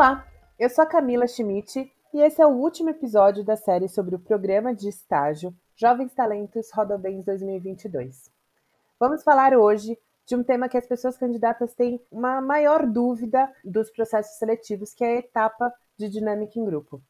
Olá, eu sou a Camila Schmidt e esse é o último episódio da série sobre o programa de estágio Jovens Talentos Rodobens 2022. Vamos falar hoje de um tema que as pessoas candidatas têm uma maior dúvida dos processos seletivos, que é a etapa de dinâmica em grupo.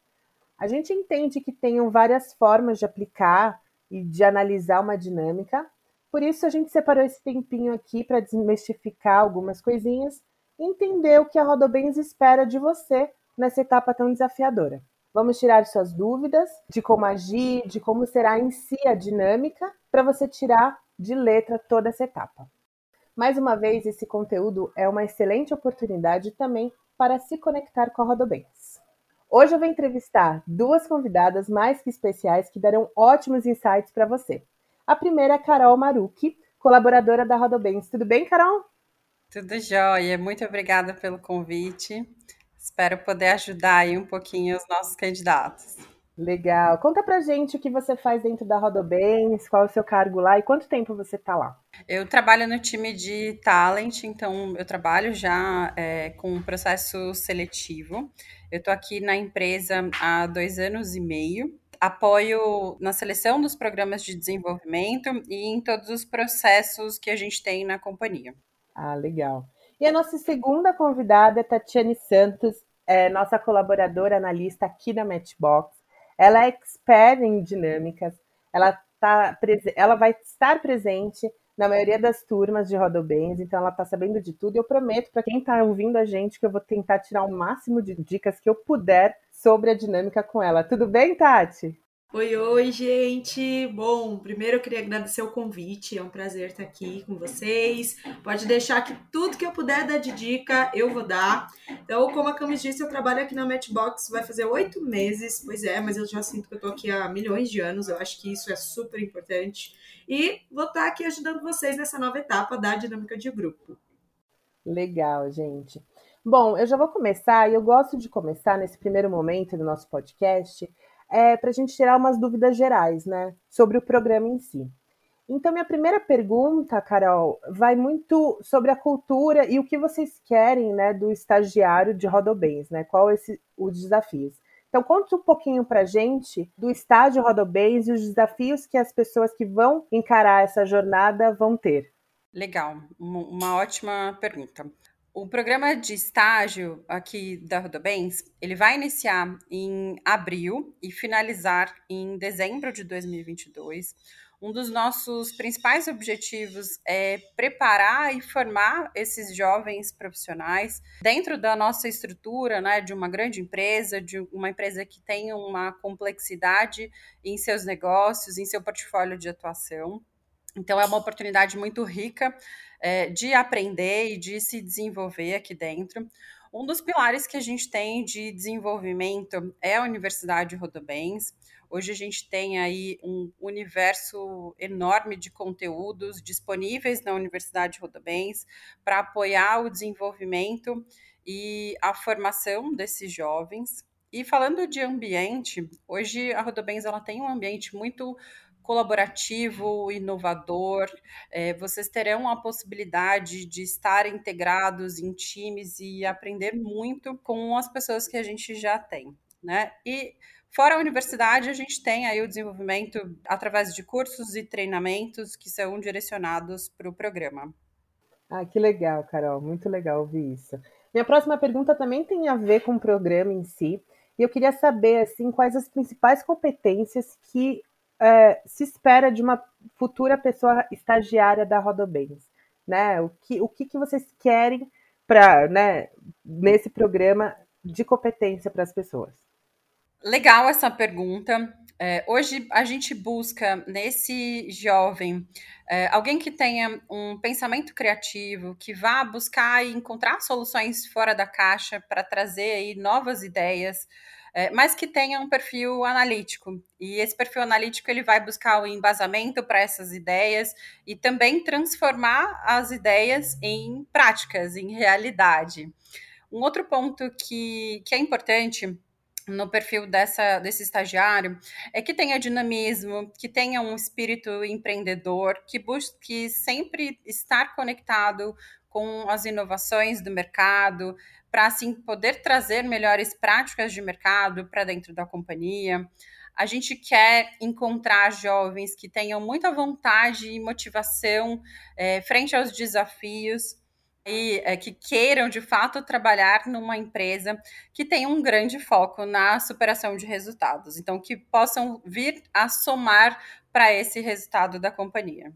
A gente entende que tenham várias formas de aplicar e de analisar uma dinâmica, por isso a gente separou esse tempinho aqui para desmistificar algumas coisinhas entender o que a Rodobens espera de você nessa etapa tão desafiadora. Vamos tirar suas dúvidas de como agir, de como será em si a dinâmica, para você tirar de letra toda essa etapa. Mais uma vez, esse conteúdo é uma excelente oportunidade também para se conectar com a Rodobens. Hoje eu vou entrevistar duas convidadas mais que especiais que darão ótimos insights para você. A primeira é a Carol Marucchi, colaboradora da Rodobens. Tudo bem, Carol? Tudo jóia. Muito obrigada pelo convite. Espero poder ajudar aí um pouquinho os nossos candidatos. Legal. Conta pra gente o que você faz dentro da Rodobens, qual é o seu cargo lá e quanto tempo você tá lá. Eu trabalho no time de talent, então eu trabalho já é, com processo seletivo. Eu estou aqui na empresa há dois anos e meio. Apoio na seleção dos programas de desenvolvimento e em todos os processos que a gente tem na companhia. Ah, legal. E a nossa segunda convidada é Tatiane Santos, é nossa colaboradora analista aqui na Matchbox. Ela é expert em dinâmicas, ela, tá, ela vai estar presente na maioria das turmas de Rodobens, então ela está sabendo de tudo. E eu prometo para quem está ouvindo a gente que eu vou tentar tirar o máximo de dicas que eu puder sobre a dinâmica com ela. Tudo bem, Tati? Oi, oi, gente! Bom, primeiro eu queria agradecer o convite, é um prazer estar aqui com vocês. Pode deixar que tudo que eu puder dar de dica, eu vou dar. Então, como a Camis disse, eu trabalho aqui na Matchbox, vai fazer oito meses, pois é, mas eu já sinto que eu tô aqui há milhões de anos, eu acho que isso é super importante. E vou estar aqui ajudando vocês nessa nova etapa da dinâmica de grupo. Legal, gente. Bom, eu já vou começar, e eu gosto de começar nesse primeiro momento do nosso podcast é, para a gente tirar umas dúvidas gerais, né, sobre o programa em si. Então, minha primeira pergunta, Carol, vai muito sobre a cultura e o que vocês querem, né, do estagiário de Rodobens, né? Qual esse os desafios? Então, conta um pouquinho para gente do estágio Rodobens e os desafios que as pessoas que vão encarar essa jornada vão ter. Legal, uma ótima pergunta. O programa de estágio aqui da Rodobens, ele vai iniciar em abril e finalizar em dezembro de 2022. Um dos nossos principais objetivos é preparar e formar esses jovens profissionais dentro da nossa estrutura, né, de uma grande empresa, de uma empresa que tem uma complexidade em seus negócios, em seu portfólio de atuação. Então, é uma oportunidade muito rica é, de aprender e de se desenvolver aqui dentro. Um dos pilares que a gente tem de desenvolvimento é a Universidade Rodobens. Hoje a gente tem aí um universo enorme de conteúdos disponíveis na Universidade Rodobens para apoiar o desenvolvimento e a formação desses jovens. E falando de ambiente, hoje a Rodobens ela tem um ambiente muito colaborativo, inovador. É, vocês terão a possibilidade de estar integrados em times e aprender muito com as pessoas que a gente já tem, né? E Fora a universidade, a gente tem aí o desenvolvimento através de cursos e treinamentos que são direcionados para o programa. Ah, que legal, Carol, muito legal ouvir isso. Minha próxima pergunta também tem a ver com o programa em si, e eu queria saber assim quais as principais competências que é, se espera de uma futura pessoa estagiária da Rodobens? Né? O, que, o que, que vocês querem para né, nesse programa de competência para as pessoas? Legal essa pergunta. É, hoje a gente busca nesse jovem é, alguém que tenha um pensamento criativo, que vá buscar e encontrar soluções fora da caixa para trazer aí novas ideias, é, mas que tenha um perfil analítico. E esse perfil analítico ele vai buscar o embasamento para essas ideias e também transformar as ideias em práticas, em realidade. Um outro ponto que, que é importante no perfil dessa, desse estagiário é que tenha dinamismo, que tenha um espírito empreendedor, que busque sempre estar conectado com as inovações do mercado, para assim poder trazer melhores práticas de mercado para dentro da companhia. A gente quer encontrar jovens que tenham muita vontade e motivação é, frente aos desafios e é, que queiram de fato trabalhar numa empresa que tenha um grande foco na superação de resultados, então que possam vir a somar para esse resultado da companhia.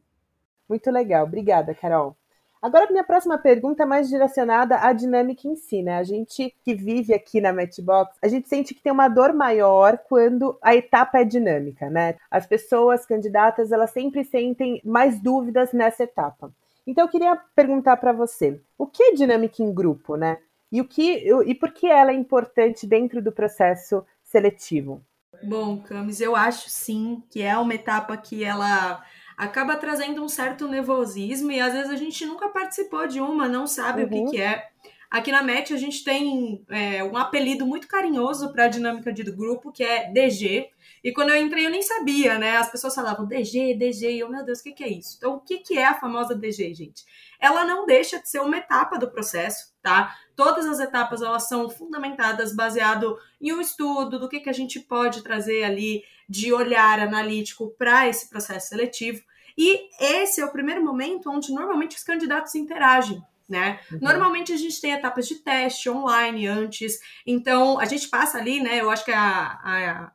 Muito legal, obrigada, Carol. Agora, minha próxima pergunta é mais direcionada à dinâmica em si, né? A gente que vive aqui na Matchbox, a gente sente que tem uma dor maior quando a etapa é dinâmica, né? As pessoas candidatas, elas sempre sentem mais dúvidas nessa etapa. Então, eu queria perguntar para você, o que é dinâmica em grupo, né? E, o que, e por que ela é importante dentro do processo seletivo? Bom, Camis, eu acho sim que é uma etapa que ela acaba trazendo um certo nervosismo e às vezes a gente nunca participou de uma, não sabe uhum. o que, uhum. que é. Aqui na MET a gente tem é, um apelido muito carinhoso para a dinâmica de grupo, que é DG. E quando eu entrei eu nem sabia, né? As pessoas falavam DG, DG, e eu, meu Deus, o que, que é isso? Então, o que, que é a famosa DG, gente? Ela não deixa de ser uma etapa do processo, tá? Todas as etapas elas são fundamentadas baseado em um estudo do que, que a gente pode trazer ali de olhar analítico para esse processo seletivo. E esse é o primeiro momento onde normalmente os candidatos interagem né? Uhum. Normalmente a gente tem etapas de teste online antes, então a gente passa ali, né? Eu acho que a, a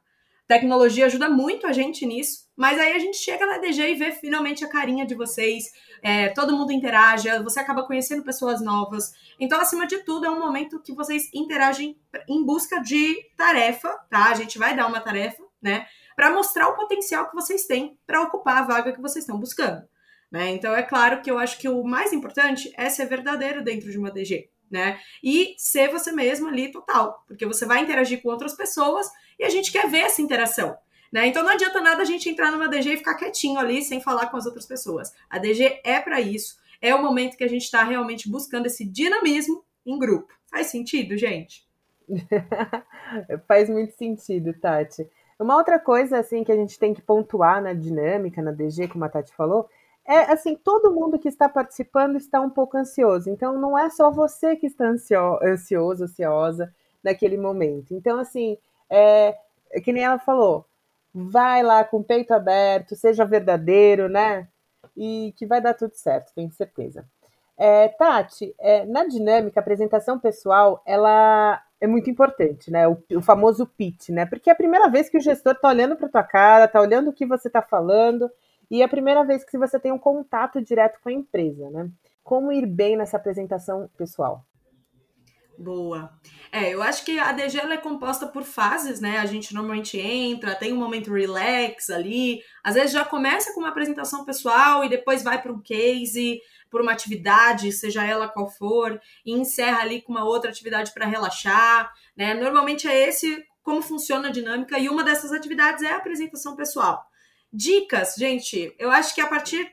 tecnologia ajuda muito a gente nisso, mas aí a gente chega na DG e vê finalmente a carinha de vocês, é, todo mundo interage, você acaba conhecendo pessoas novas. Então, acima de tudo, é um momento que vocês interagem em busca de tarefa, tá? A gente vai dar uma tarefa, né? Para mostrar o potencial que vocês têm para ocupar a vaga que vocês estão buscando. Né? Então, é claro que eu acho que o mais importante é ser verdadeiro dentro de uma DG, né? E ser você mesmo ali total, porque você vai interagir com outras pessoas e a gente quer ver essa interação. Né? Então não adianta nada a gente entrar numa DG e ficar quietinho ali sem falar com as outras pessoas. A DG é para isso. É o momento que a gente está realmente buscando esse dinamismo em grupo. Faz sentido, gente? Faz muito sentido, Tati. Uma outra coisa assim que a gente tem que pontuar na dinâmica, na DG, como a Tati falou, é assim, todo mundo que está participando está um pouco ansioso. Então, não é só você que está ansio, ansioso, ansiosa naquele momento. Então, assim, é, é, que nem ela falou, vai lá com o peito aberto, seja verdadeiro, né? E que vai dar tudo certo, tenho certeza. É, Tati, é, na dinâmica, a apresentação pessoal, ela é muito importante, né? O, o famoso pitch, né? Porque é a primeira vez que o gestor está olhando para tua cara, está olhando o que você está falando e é a primeira vez que você tem um contato direto com a empresa, né? Como ir bem nessa apresentação pessoal? Boa. É, eu acho que a DG é composta por fases, né? A gente normalmente entra, tem um momento relax ali, às vezes já começa com uma apresentação pessoal e depois vai para um case, por uma atividade, seja ela qual for, e encerra ali com uma outra atividade para relaxar, né? Normalmente é esse como funciona a dinâmica e uma dessas atividades é a apresentação pessoal. Dicas, gente, eu acho que a partir.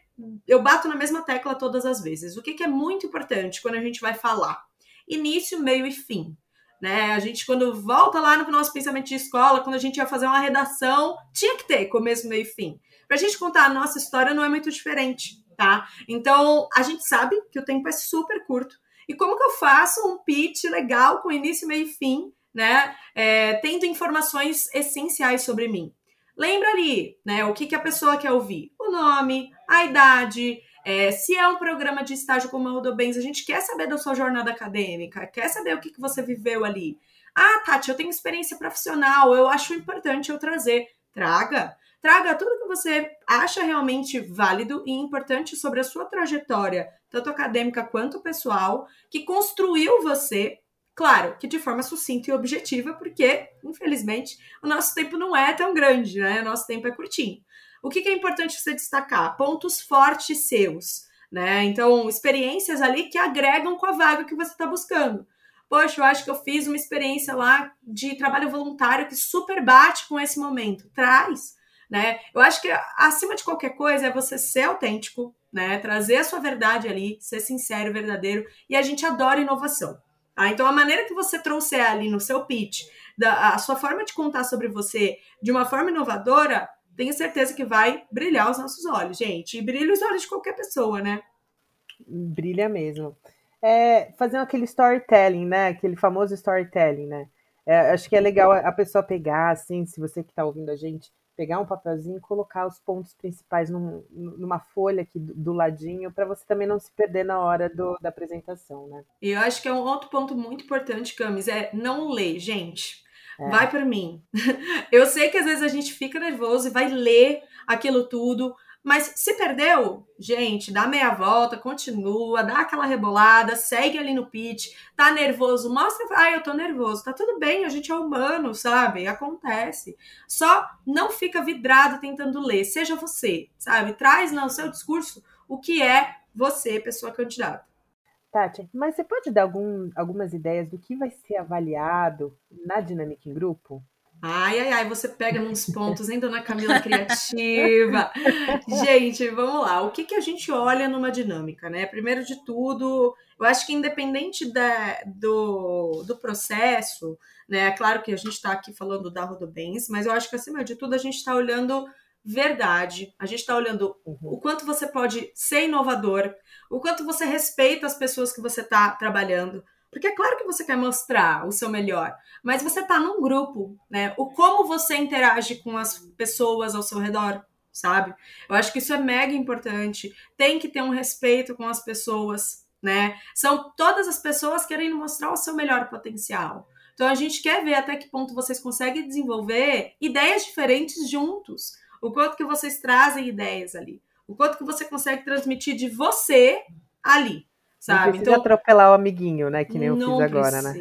Eu bato na mesma tecla todas as vezes. O que, que é muito importante quando a gente vai falar? Início, meio e fim. Né? A gente, quando volta lá no nosso pensamento de escola, quando a gente ia fazer uma redação, tinha que ter começo, meio e fim. Pra gente contar a nossa história não é muito diferente, tá? Então, a gente sabe que o tempo é super curto. E como que eu faço um pitch legal com início, meio e fim, né? É, tendo informações essenciais sobre mim. Lembra ali, né? O que, que a pessoa quer ouvir? O nome, a idade, é, se é um programa de estágio como o do Bens, a gente quer saber da sua jornada acadêmica, quer saber o que, que você viveu ali. Ah, Tati, eu tenho experiência profissional, eu acho importante eu trazer. Traga. Traga tudo que você acha realmente válido e importante sobre a sua trajetória, tanto acadêmica quanto pessoal, que construiu você Claro que de forma sucinta e objetiva, porque, infelizmente, o nosso tempo não é tão grande, né? O nosso tempo é curtinho. O que, que é importante você destacar? Pontos fortes seus, né? Então, experiências ali que agregam com a vaga que você está buscando. Poxa, eu acho que eu fiz uma experiência lá de trabalho voluntário que super bate com esse momento. Traz, né? Eu acho que acima de qualquer coisa é você ser autêntico, né? Trazer a sua verdade ali, ser sincero, verdadeiro, e a gente adora inovação. Tá? Então, a maneira que você trouxer ali no seu pitch, da, a sua forma de contar sobre você de uma forma inovadora, tenho certeza que vai brilhar os nossos olhos, gente. E brilha os olhos de qualquer pessoa, né? Brilha mesmo. É, fazer aquele storytelling, né? Aquele famoso storytelling, né? É, acho que é legal a pessoa pegar, assim, se você que está ouvindo a gente, pegar um papelzinho e colocar os pontos principais num, numa folha aqui do, do ladinho, para você também não se perder na hora do, da apresentação, né? E eu acho que é um outro ponto muito importante, Camis, é não ler, gente. É. Vai para mim. Eu sei que às vezes a gente fica nervoso e vai ler aquilo tudo, mas se perdeu, gente, dá meia volta, continua, dá aquela rebolada, segue ali no pitch, tá nervoso, mostra, ah, eu tô nervoso, tá tudo bem, a gente é humano, sabe? Acontece. Só não fica vidrado tentando ler, seja você, sabe? Traz no seu discurso o que é você, pessoa candidata. Tati, mas você pode dar algum, algumas ideias do que vai ser avaliado na dinâmica em grupo? Ai, ai, ai, você pega nos pontos, hein, dona Camila Criativa? gente, vamos lá. O que, que a gente olha numa dinâmica, né? Primeiro de tudo, eu acho que independente da, do, do processo, né? É claro que a gente está aqui falando da Rodobens, mas eu acho que acima de tudo a gente está olhando verdade, a gente está olhando uhum. o quanto você pode ser inovador, o quanto você respeita as pessoas que você está trabalhando, porque é claro que você quer mostrar o seu melhor, mas você está num grupo, né? O como você interage com as pessoas ao seu redor, sabe? Eu acho que isso é mega importante. Tem que ter um respeito com as pessoas, né? São todas as pessoas querendo mostrar o seu melhor potencial. Então a gente quer ver até que ponto vocês conseguem desenvolver ideias diferentes juntos. O quanto que vocês trazem ideias ali. O quanto que você consegue transmitir de você ali sabe? Não então atropelar o amiguinho, né? Que nem eu fiz agora, né?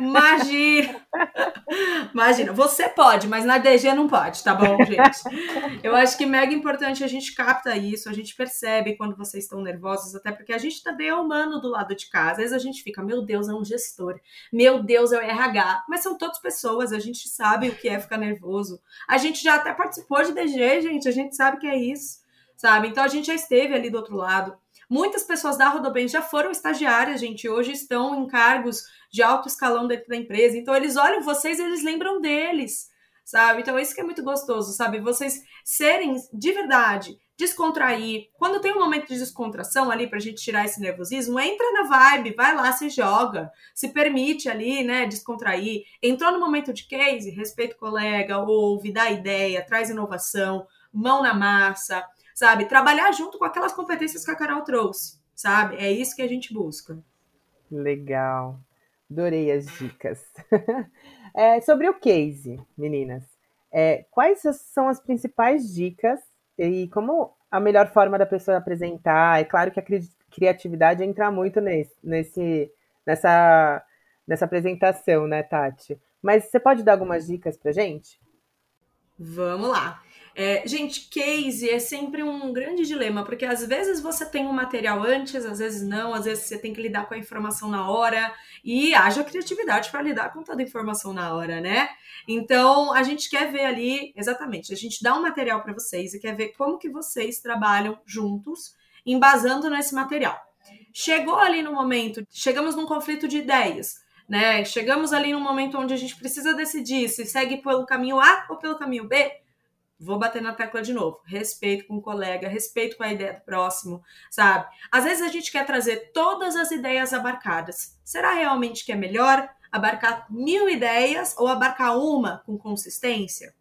Imagina! Imagina, você pode, mas na DG não pode, tá bom, gente? Eu acho que é mega importante a gente capta isso, a gente percebe quando vocês estão nervosos, até porque a gente também é humano do lado de casa. Às vezes a gente fica, meu Deus, é um gestor, meu Deus, é o RH, mas são todas pessoas, a gente sabe o que é ficar nervoso. A gente já até participou de DG, gente, a gente sabe que é isso, sabe? Então a gente já esteve ali do outro lado. Muitas pessoas da Rodobens já foram estagiárias, gente, hoje estão em cargos de alto escalão dentro da empresa. Então eles olham vocês e eles lembram deles, sabe? Então isso que é muito gostoso, sabe? Vocês serem de verdade, descontrair. Quando tem um momento de descontração ali pra gente tirar esse nervosismo, entra na vibe, vai lá, se joga, se permite ali, né, descontrair. Entrou no momento de case, respeita o colega, ouve, dá ideia, traz inovação, mão na massa sabe? Trabalhar junto com aquelas competências que a Carol trouxe, sabe? É isso que a gente busca. Legal. Adorei as dicas. é, sobre o case, meninas, é, quais são as principais dicas e como a melhor forma da pessoa apresentar? É claro que a cri criatividade entra muito nesse, nesse, nessa, nessa apresentação, né, Tati? Mas você pode dar algumas dicas pra gente? Vamos lá. É, gente, case é sempre um grande dilema, porque às vezes você tem um material antes, às vezes não, às vezes você tem que lidar com a informação na hora e haja criatividade para lidar com toda a informação na hora, né? Então, a gente quer ver ali, exatamente, a gente dá um material para vocês e quer ver como que vocês trabalham juntos, embasando nesse material. Chegou ali no momento, chegamos num conflito de ideias, né? Chegamos ali num momento onde a gente precisa decidir se segue pelo caminho A ou pelo caminho B Vou bater na tecla de novo. Respeito com o colega, respeito com a ideia do próximo, sabe? Às vezes a gente quer trazer todas as ideias abarcadas. Será realmente que é melhor abarcar mil ideias ou abarcar uma com consistência?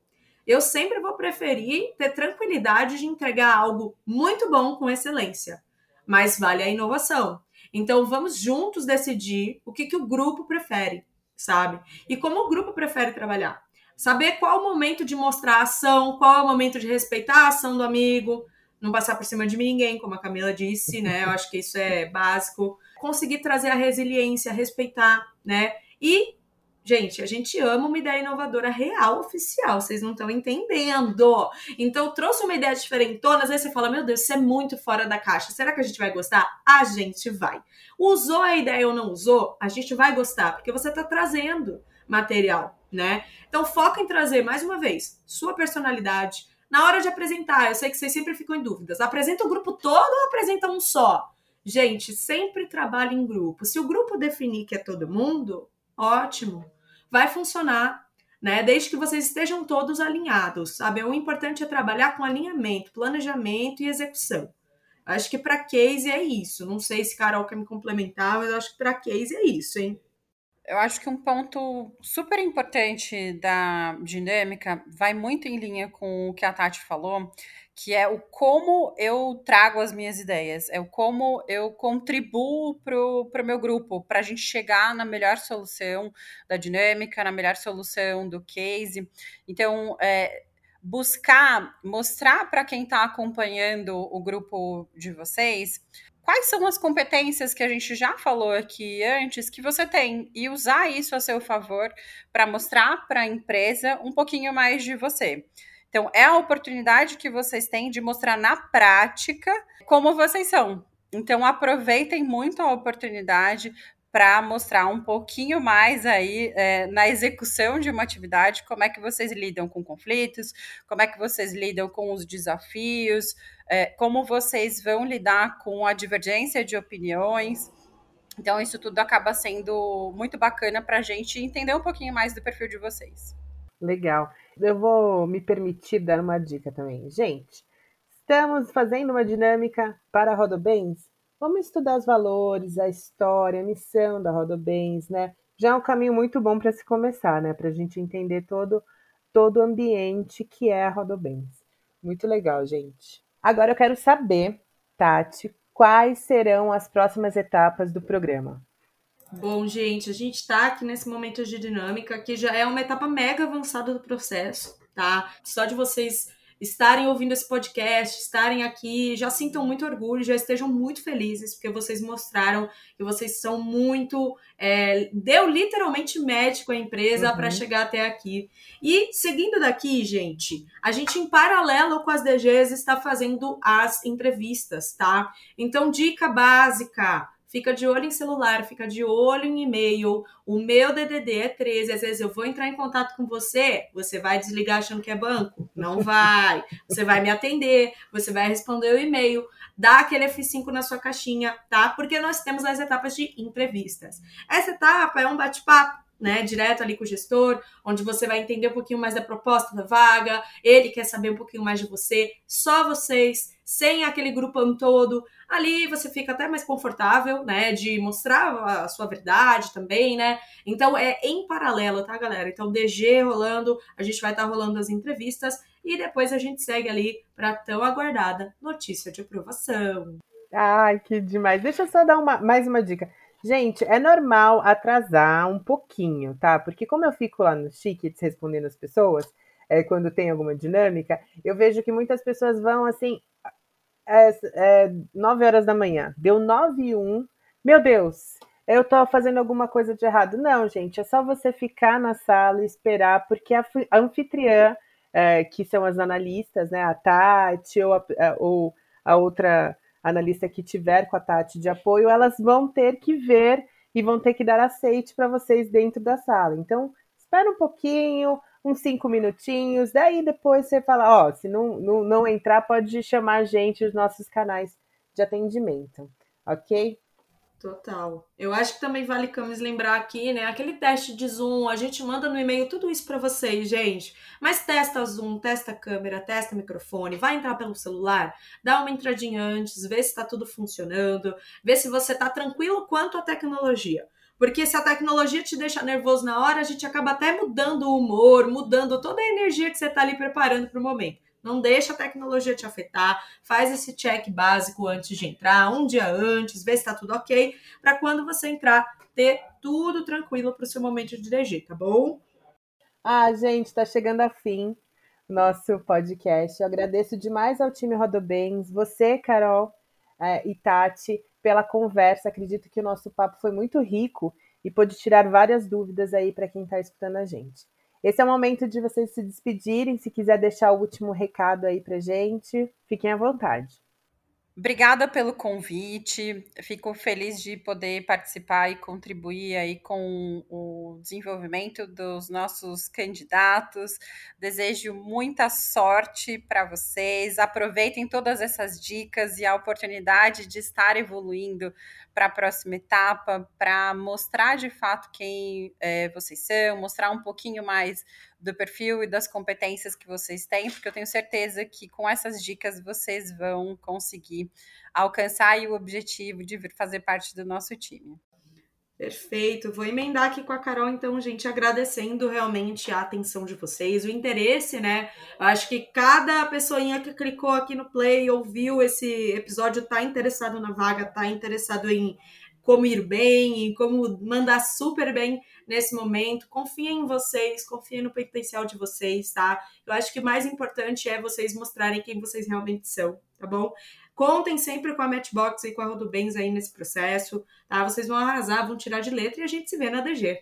Eu sempre vou preferir ter tranquilidade de entregar algo muito bom com excelência, mas vale a inovação. Então vamos juntos decidir o que, que o grupo prefere, sabe? E como o grupo prefere trabalhar. Saber qual o momento de mostrar a ação, qual é o momento de respeitar a ação do amigo, não passar por cima de ninguém, como a Camila disse, né? Eu acho que isso é básico. Conseguir trazer a resiliência, respeitar, né? E, gente, a gente ama uma ideia inovadora real, oficial, vocês não estão entendendo. Então, trouxe uma ideia diferentona, às vezes você fala, meu Deus, isso é muito fora da caixa. Será que a gente vai gostar? A gente vai. Usou a ideia ou não usou? A gente vai gostar, porque você está trazendo material né? Então foca em trazer mais uma vez sua personalidade. Na hora de apresentar, eu sei que vocês sempre ficam em dúvidas. Apresenta o grupo todo ou apresenta um só? Gente, sempre trabalhe em grupo. Se o grupo definir que é todo mundo, ótimo. Vai funcionar, né? Desde que vocês estejam todos alinhados, sabe? O importante é trabalhar com alinhamento, planejamento e execução. Acho que para case é isso. Não sei se Carol quer me complementar, mas acho que para case é isso, hein? Eu acho que um ponto super importante da dinâmica vai muito em linha com o que a Tati falou, que é o como eu trago as minhas ideias, é o como eu contribuo para o meu grupo, para a gente chegar na melhor solução da dinâmica, na melhor solução do case. Então, é, buscar mostrar para quem está acompanhando o grupo de vocês quais são as competências que a gente já falou aqui antes que você tem e usar isso a seu favor para mostrar para a empresa um pouquinho mais de você. Então, é a oportunidade que vocês têm de mostrar na prática como vocês são. Então, aproveitem muito a oportunidade para mostrar um pouquinho mais aí é, na execução de uma atividade, como é que vocês lidam com conflitos, como é que vocês lidam com os desafios, é, como vocês vão lidar com a divergência de opiniões. Então, isso tudo acaba sendo muito bacana para a gente entender um pouquinho mais do perfil de vocês. Legal. Eu vou me permitir dar uma dica também. Gente, estamos fazendo uma dinâmica para Rodobens Vamos estudar os valores, a história, a missão da Rodobens, né? Já é um caminho muito bom para se começar, né? Para a gente entender todo, todo o ambiente que é a Rodobens. Muito legal, gente. Agora eu quero saber, Tati, quais serão as próximas etapas do programa? Bom, gente, a gente está aqui nesse momento de dinâmica, que já é uma etapa mega avançada do processo, tá? Só de vocês estarem ouvindo esse podcast, estarem aqui, já sintam muito orgulho, já estejam muito felizes, porque vocês mostraram que vocês são muito. É, deu literalmente médico à empresa uhum. para chegar até aqui. E seguindo daqui, gente, a gente, em paralelo com as DGs, está fazendo as entrevistas, tá? Então, dica básica fica de olho em celular, fica de olho em e-mail. O meu DDD é 13. Às vezes eu vou entrar em contato com você, você vai desligar achando que é banco? Não vai. Você vai me atender, você vai responder o e-mail, dá aquele F5 na sua caixinha, tá? Porque nós temos as etapas de entrevistas. Essa etapa é um bate-papo né, direto ali com o gestor, onde você vai entender um pouquinho mais da proposta da vaga, ele quer saber um pouquinho mais de você, só vocês, sem aquele grupão todo. Ali você fica até mais confortável, né, de mostrar a sua verdade também, né? Então é em paralelo, tá, galera? Então DG rolando, a gente vai estar tá rolando as entrevistas e depois a gente segue ali para tão aguardada notícia de aprovação. Ai, que demais. Deixa eu só dar uma, mais uma dica. Gente, é normal atrasar um pouquinho, tá? Porque como eu fico lá no Chiquets respondendo as pessoas, é, quando tem alguma dinâmica, eu vejo que muitas pessoas vão assim, é, é, 9 horas da manhã, deu 9 e 1, meu Deus, eu tô fazendo alguma coisa de errado. Não, gente, é só você ficar na sala e esperar, porque a, a anfitriã, é, que são as analistas, né, a Tati ou a, ou a outra analista que tiver com a Tati de apoio, elas vão ter que ver e vão ter que dar aceite para vocês dentro da sala. Então, espera um pouquinho, uns cinco minutinhos, daí depois você fala, ó, se não, não, não entrar, pode chamar a gente, os nossos canais de atendimento, ok? Total. Eu acho que também vale, Camis, lembrar aqui, né? Aquele teste de Zoom, a gente manda no e-mail tudo isso para vocês, gente. Mas testa Zoom, testa câmera, testa microfone, vai entrar pelo celular, dá uma entradinha antes, vê se tá tudo funcionando, vê se você tá tranquilo quanto à tecnologia. Porque se a tecnologia te deixa nervoso na hora, a gente acaba até mudando o humor, mudando toda a energia que você tá ali preparando para o momento. Não deixa a tecnologia te afetar. Faz esse check básico antes de entrar, um dia antes, vê se está tudo ok, para quando você entrar, ter tudo tranquilo para o seu momento de DG, tá bom? Ah, gente, está chegando a fim nosso podcast. Eu agradeço demais ao time Rodobens, você, Carol é, e Tati, pela conversa. Acredito que o nosso papo foi muito rico e pôde tirar várias dúvidas aí para quem está escutando a gente. Esse é o momento de vocês se despedirem. Se quiser deixar o último recado aí pra gente, fiquem à vontade. Obrigada pelo convite. Fico feliz de poder participar e contribuir aí com o desenvolvimento dos nossos candidatos. Desejo muita sorte para vocês. Aproveitem todas essas dicas e a oportunidade de estar evoluindo para a próxima etapa, para mostrar de fato quem é, vocês são, mostrar um pouquinho mais do perfil e das competências que vocês têm, porque eu tenho certeza que com essas dicas vocês vão conseguir alcançar o objetivo de vir fazer parte do nosso time. Perfeito. Vou emendar aqui com a Carol, então, gente, agradecendo realmente a atenção de vocês, o interesse, né? Acho que cada pessoinha que clicou aqui no play, ouviu esse episódio, tá interessado na vaga, tá interessado em como ir bem, em como mandar super bem nesse momento. Confiem em vocês, confiem no potencial de vocês, tá? Eu acho que o mais importante é vocês mostrarem quem vocês realmente são, tá bom? Contem sempre com a Matchbox e com a Rodobens aí nesse processo, tá? Vocês vão arrasar, vão tirar de letra e a gente se vê na DG.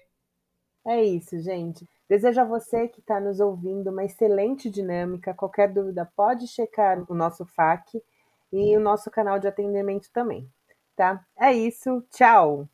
É isso, gente. Desejo a você que está nos ouvindo uma excelente dinâmica. Qualquer dúvida pode checar o nosso FAQ e o nosso canal de atendimento também, tá? É isso, tchau!